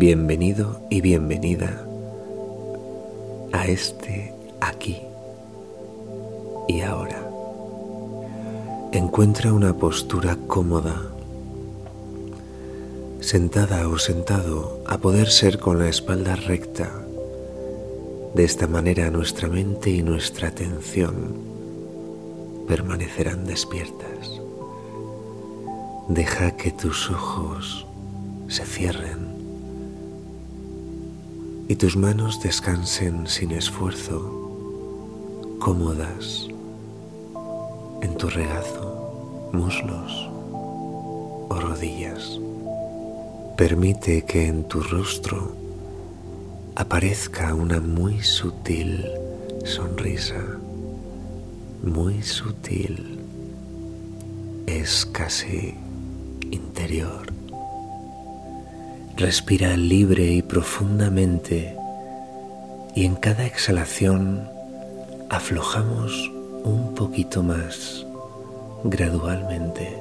Bienvenido y bienvenida a este aquí y ahora. Encuentra una postura cómoda, sentada o sentado, a poder ser con la espalda recta. De esta manera nuestra mente y nuestra atención permanecerán despiertas. Deja que tus ojos se cierren y tus manos descansen sin esfuerzo, cómodas en tu regazo, muslos o rodillas. Permite que en tu rostro aparezca una muy sutil sonrisa, muy sutil, es casi interior. Respira libre y profundamente y en cada exhalación aflojamos un poquito más gradualmente.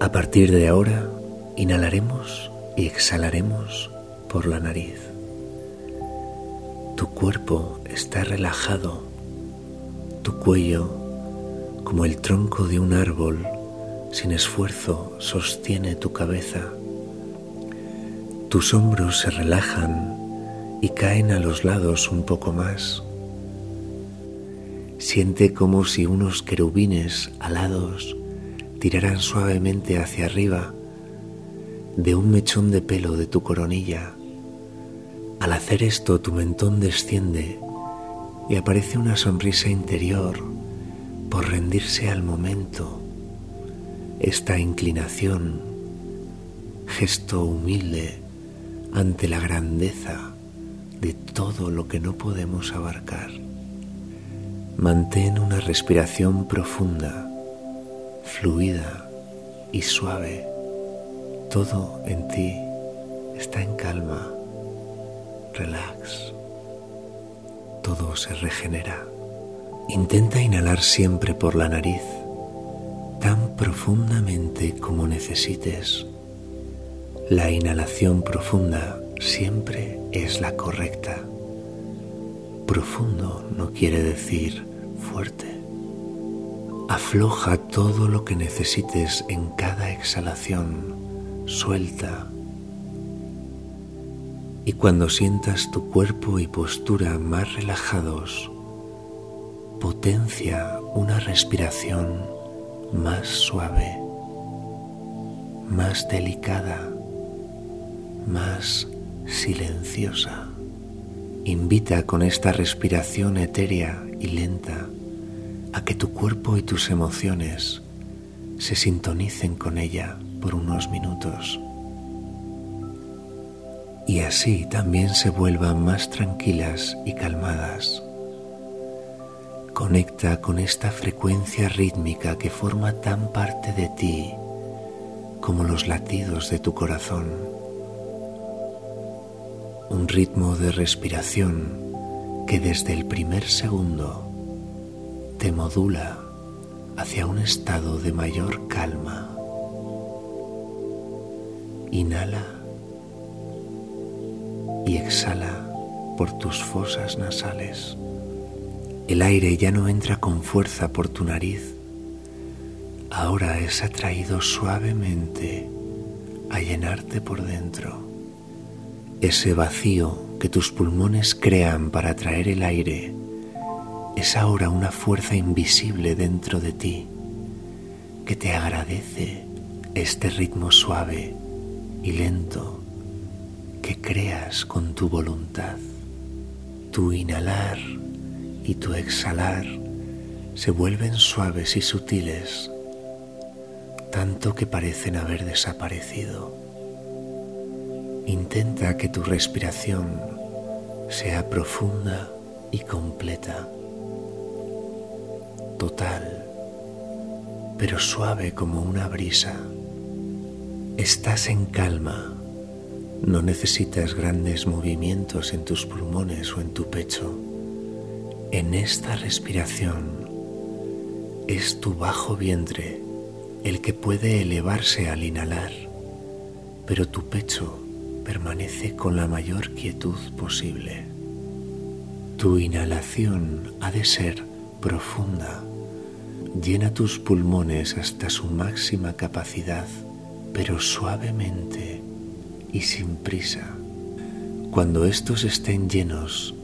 A partir de ahora, inhalaremos y exhalaremos por la nariz. Tu cuerpo está relajado, tu cuello, como el tronco de un árbol, sin esfuerzo sostiene tu cabeza. Tus hombros se relajan y caen a los lados un poco más. Siente como si unos querubines alados tiraran suavemente hacia arriba de un mechón de pelo de tu coronilla. Al hacer esto tu mentón desciende y aparece una sonrisa interior por rendirse al momento esta inclinación, gesto humilde ante la grandeza de todo lo que no podemos abarcar. Mantén una respiración profunda, fluida y suave. Todo en ti está en calma, relax. Todo se regenera. Intenta inhalar siempre por la nariz profundamente como necesites. La inhalación profunda siempre es la correcta. Profundo no quiere decir fuerte. Afloja todo lo que necesites en cada exhalación. Suelta. Y cuando sientas tu cuerpo y postura más relajados, potencia una respiración más suave, más delicada, más silenciosa. Invita con esta respiración etérea y lenta a que tu cuerpo y tus emociones se sintonicen con ella por unos minutos y así también se vuelvan más tranquilas y calmadas. Conecta con esta frecuencia rítmica que forma tan parte de ti como los latidos de tu corazón. Un ritmo de respiración que desde el primer segundo te modula hacia un estado de mayor calma. Inhala y exhala por tus fosas nasales. El aire ya no entra con fuerza por tu nariz, ahora es atraído suavemente a llenarte por dentro. Ese vacío que tus pulmones crean para atraer el aire es ahora una fuerza invisible dentro de ti que te agradece este ritmo suave y lento que creas con tu voluntad. Tu inhalar y tu exhalar se vuelven suaves y sutiles, tanto que parecen haber desaparecido. Intenta que tu respiración sea profunda y completa, total, pero suave como una brisa. Estás en calma, no necesitas grandes movimientos en tus pulmones o en tu pecho en esta respiración es tu bajo vientre el que puede elevarse al inhalar pero tu pecho permanece con la mayor quietud posible. Tu inhalación ha de ser profunda. Llena tus pulmones hasta su máxima capacidad, pero suavemente y sin prisa. Cuando estos estén llenos,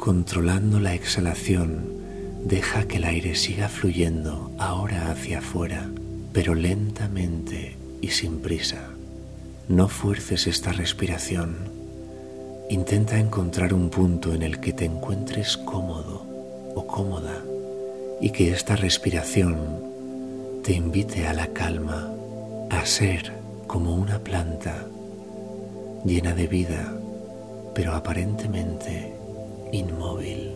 controlando la exhalación, deja que el aire siga fluyendo ahora hacia afuera, pero lentamente y sin prisa. No fuerces esta respiración. Intenta encontrar un punto en el que te encuentres cómodo o cómoda y que esta respiración te invite a la calma, a ser como una planta llena de vida, pero aparentemente inmóvil.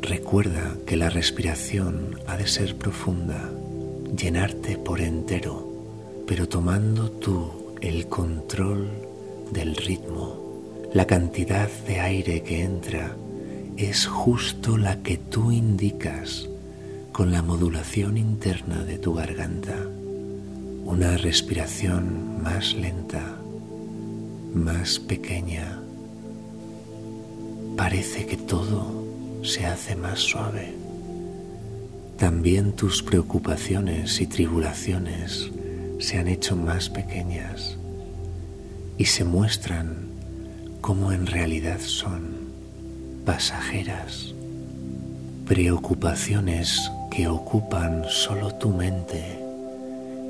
Recuerda que la respiración ha de ser profunda, llenarte por entero, pero tomando tú el control del ritmo, la cantidad de aire que entra es justo la que tú indicas con la modulación interna de tu garganta. Una respiración más lenta, más pequeña. Parece que todo se hace más suave. También tus preocupaciones y tribulaciones se han hecho más pequeñas y se muestran como en realidad son pasajeras, preocupaciones que ocupan solo tu mente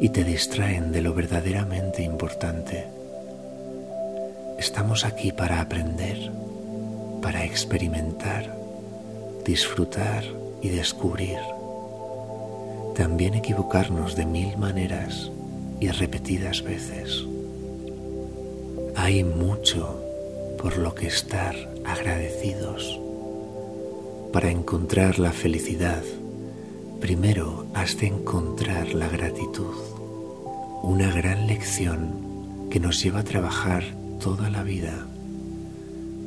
y te distraen de lo verdaderamente importante. Estamos aquí para aprender, para experimentar, disfrutar y descubrir. También equivocarnos de mil maneras y repetidas veces. Hay mucho por lo que estar agradecidos. Para encontrar la felicidad, primero has de encontrar la gratitud, una gran lección que nos lleva a trabajar toda la vida.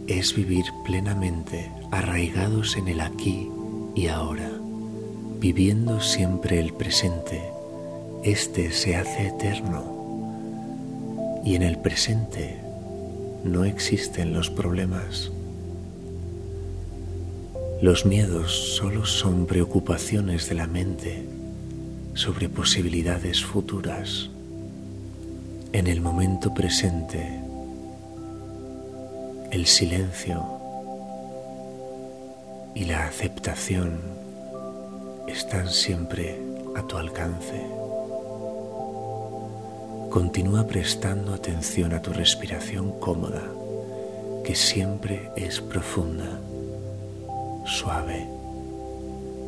Es vivir plenamente arraigados en el aquí y ahora, viviendo siempre el presente. Este se hace eterno y en el presente no existen los problemas. Los miedos solo son preocupaciones de la mente sobre posibilidades futuras. En el momento presente, el silencio y la aceptación están siempre a tu alcance. Continúa prestando atención a tu respiración cómoda, que siempre es profunda, suave,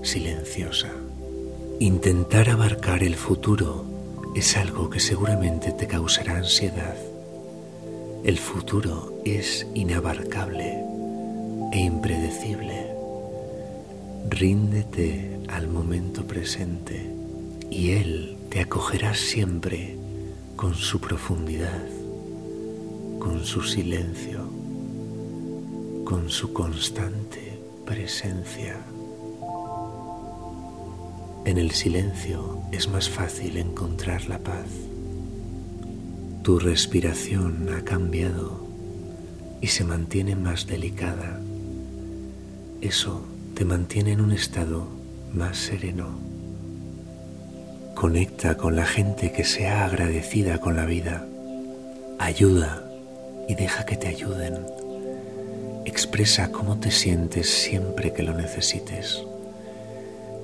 silenciosa. Intentar abarcar el futuro es algo que seguramente te causará ansiedad. El futuro es inabarcable e impredecible. Ríndete al momento presente y Él te acogerá siempre con su profundidad, con su silencio, con su constante presencia. En el silencio es más fácil encontrar la paz. Tu respiración ha cambiado y se mantiene más delicada. Eso te mantiene en un estado más sereno Conecta con la gente que sea agradecida con la vida. Ayuda y deja que te ayuden. Expresa cómo te sientes siempre que lo necesites.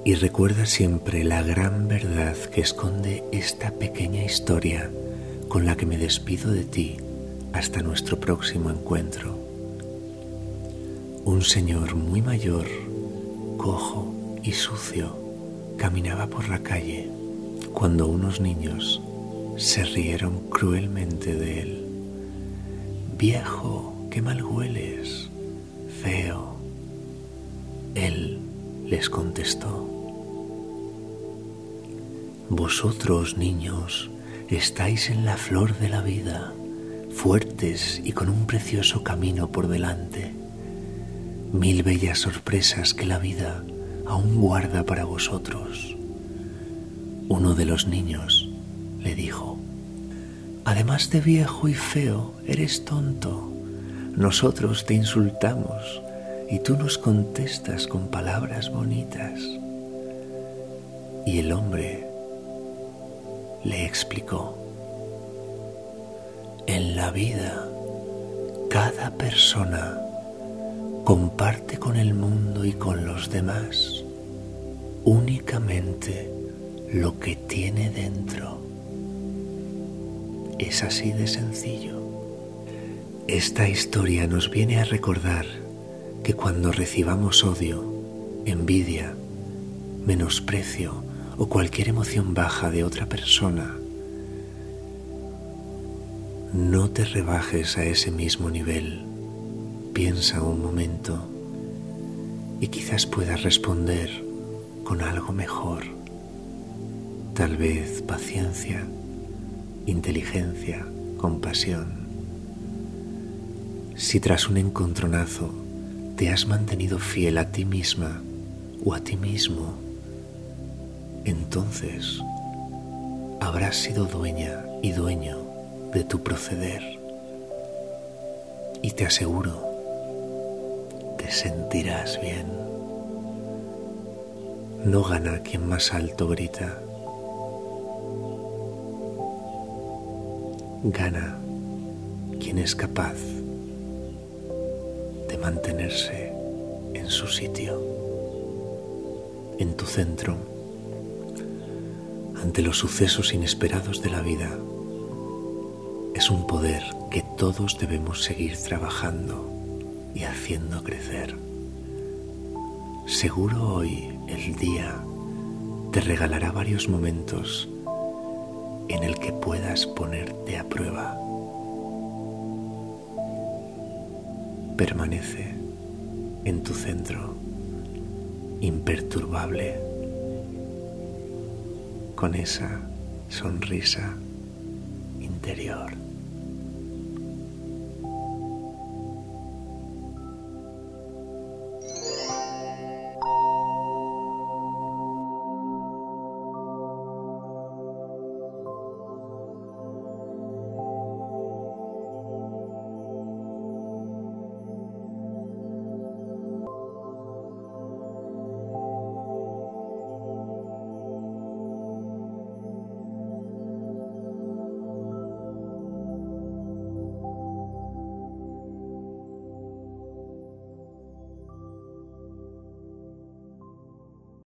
Y recuerda siempre la gran verdad que esconde esta pequeña historia con la que me despido de ti hasta nuestro próximo encuentro. Un señor muy mayor, cojo y sucio, caminaba por la calle cuando unos niños se rieron cruelmente de él. Viejo, qué mal hueles, feo. Él les contestó, Vosotros, niños, estáis en la flor de la vida, fuertes y con un precioso camino por delante, mil bellas sorpresas que la vida aún guarda para vosotros. Uno de los niños le dijo, Además de viejo y feo, eres tonto. Nosotros te insultamos y tú nos contestas con palabras bonitas. Y el hombre le explicó, en la vida cada persona comparte con el mundo y con los demás únicamente lo que tiene dentro. Es así de sencillo. Esta historia nos viene a recordar que cuando recibamos odio, envidia, menosprecio o cualquier emoción baja de otra persona, no te rebajes a ese mismo nivel. Piensa un momento y quizás puedas responder con algo mejor. Tal vez paciencia, inteligencia, compasión. Si tras un encontronazo te has mantenido fiel a ti misma o a ti mismo, entonces habrás sido dueña y dueño de tu proceder. Y te aseguro, te sentirás bien. No gana quien más alto grita. Gana quien es capaz de mantenerse en su sitio, en tu centro, ante los sucesos inesperados de la vida es un poder que todos debemos seguir trabajando y haciendo crecer. Seguro hoy el día te regalará varios momentos en el que puedas ponerte a prueba. Permanece en tu centro, imperturbable, con esa sonrisa interior.